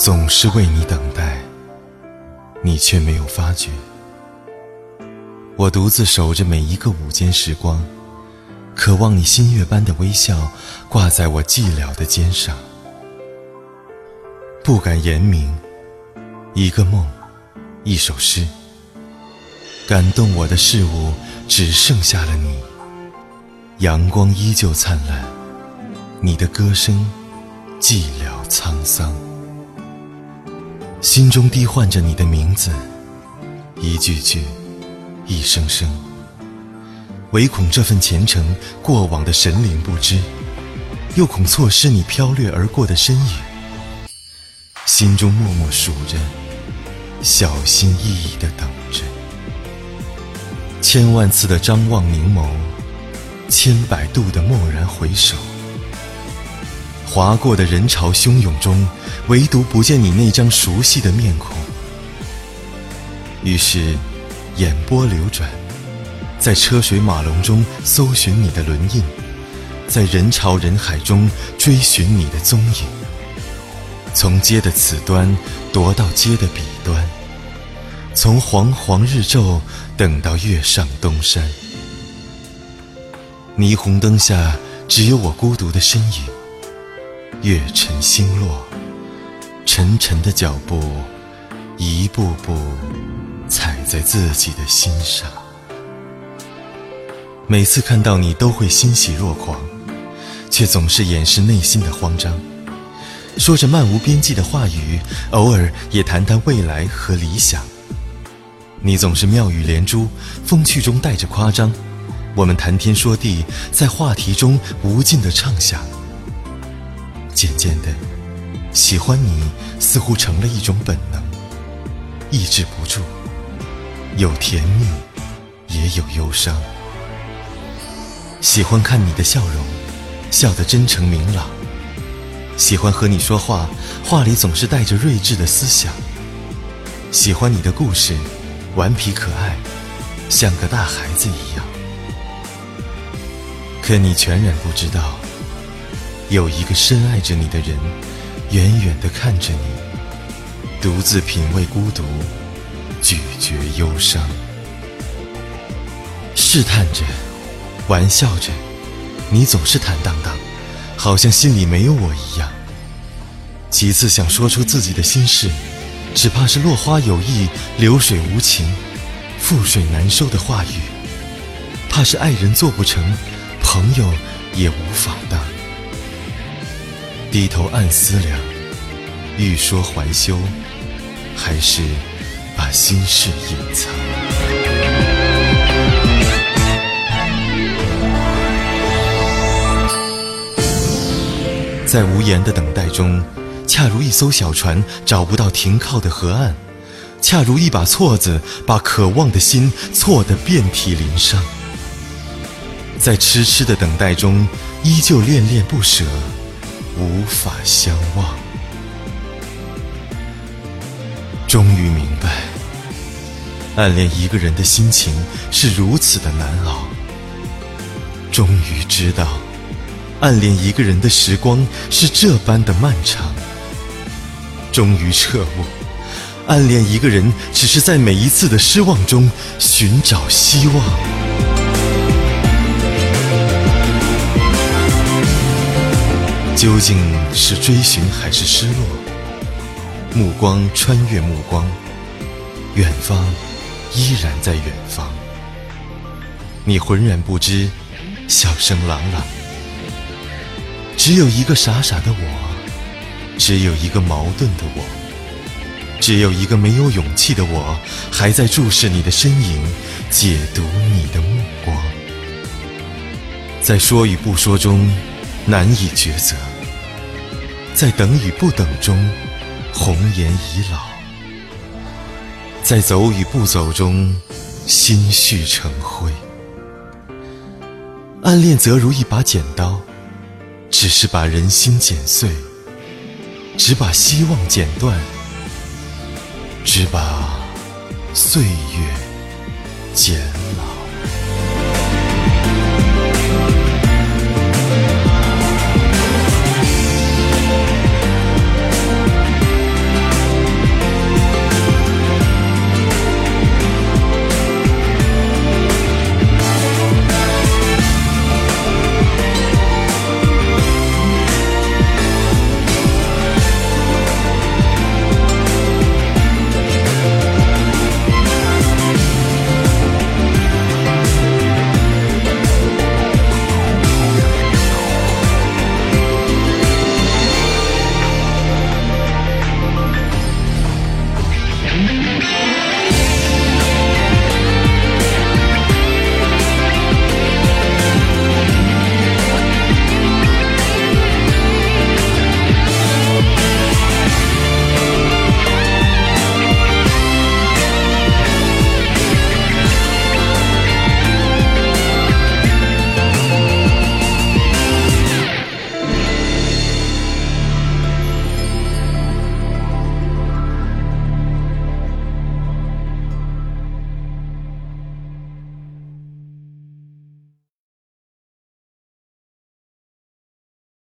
总是为你等待，你却没有发觉。我独自守着每一个午间时光，渴望你新月般的微笑挂在我寂寥的肩上。不敢言明，一个梦，一首诗，感动我的事物只剩下了你。阳光依旧灿烂，你的歌声寂寥沧桑，心中低唤着你的名字，一句句，一声声，唯恐这份虔诚过往的神灵不知，又恐错失你飘掠而过的身影，心中默默数着，小心翼翼的等着，千万次的张望凝眸。千百度的蓦然回首，划过的人潮汹涌中，唯独不见你那张熟悉的面孔。于是，眼波流转，在车水马龙中搜寻你的轮印，在人潮人海中追寻你的踪影。从街的此端踱到街的彼端，从煌煌日昼等到月上东山。霓虹灯下，只有我孤独的身影。月沉星落，沉沉的脚步，一步步踩在自己的心上。每次看到你，都会欣喜若狂，却总是掩饰内心的慌张，说着漫无边际的话语，偶尔也谈谈未来和理想。你总是妙语连珠，风趣中带着夸张。我们谈天说地，在话题中无尽的畅想。渐渐的，喜欢你似乎成了一种本能，抑制不住，有甜蜜，也有忧伤。喜欢看你的笑容，笑得真诚明朗。喜欢和你说话，话里总是带着睿智的思想。喜欢你的故事，顽皮可爱，像个大孩子一样。可你全然不知道，有一个深爱着你的人，远远地看着你，独自品味孤独，咀嚼忧伤，试探着，玩笑着，你总是坦荡荡，好像心里没有我一样。几次想说出自己的心事，只怕是落花有意，流水无情，覆水难收的话语，怕是爱人做不成。朋友也无法当，低头暗思量，欲说还休，还是把心事隐藏？在无言的等待中，恰如一艘小船找不到停靠的河岸，恰如一把错子把渴望的心错得遍体鳞伤。在痴痴的等待中，依旧恋恋不舍，无法相忘。终于明白，暗恋一个人的心情是如此的难熬。终于知道，暗恋一个人的时光是这般的漫长。终于彻悟，暗恋一个人只是在每一次的失望中寻找希望。究竟是追寻还是失落？目光穿越目光，远方依然在远方。你浑然不知，笑声朗朗。只有一个傻傻的我，只有一个矛盾的我，只有一个没有勇气的我，还在注视你的身影，解读你的目光，在说与不说中难以抉择。在等与不等中，红颜已老；在走与不走中，心绪成灰。暗恋则如一把剪刀，只是把人心剪碎，只把希望剪断，只把岁月剪老。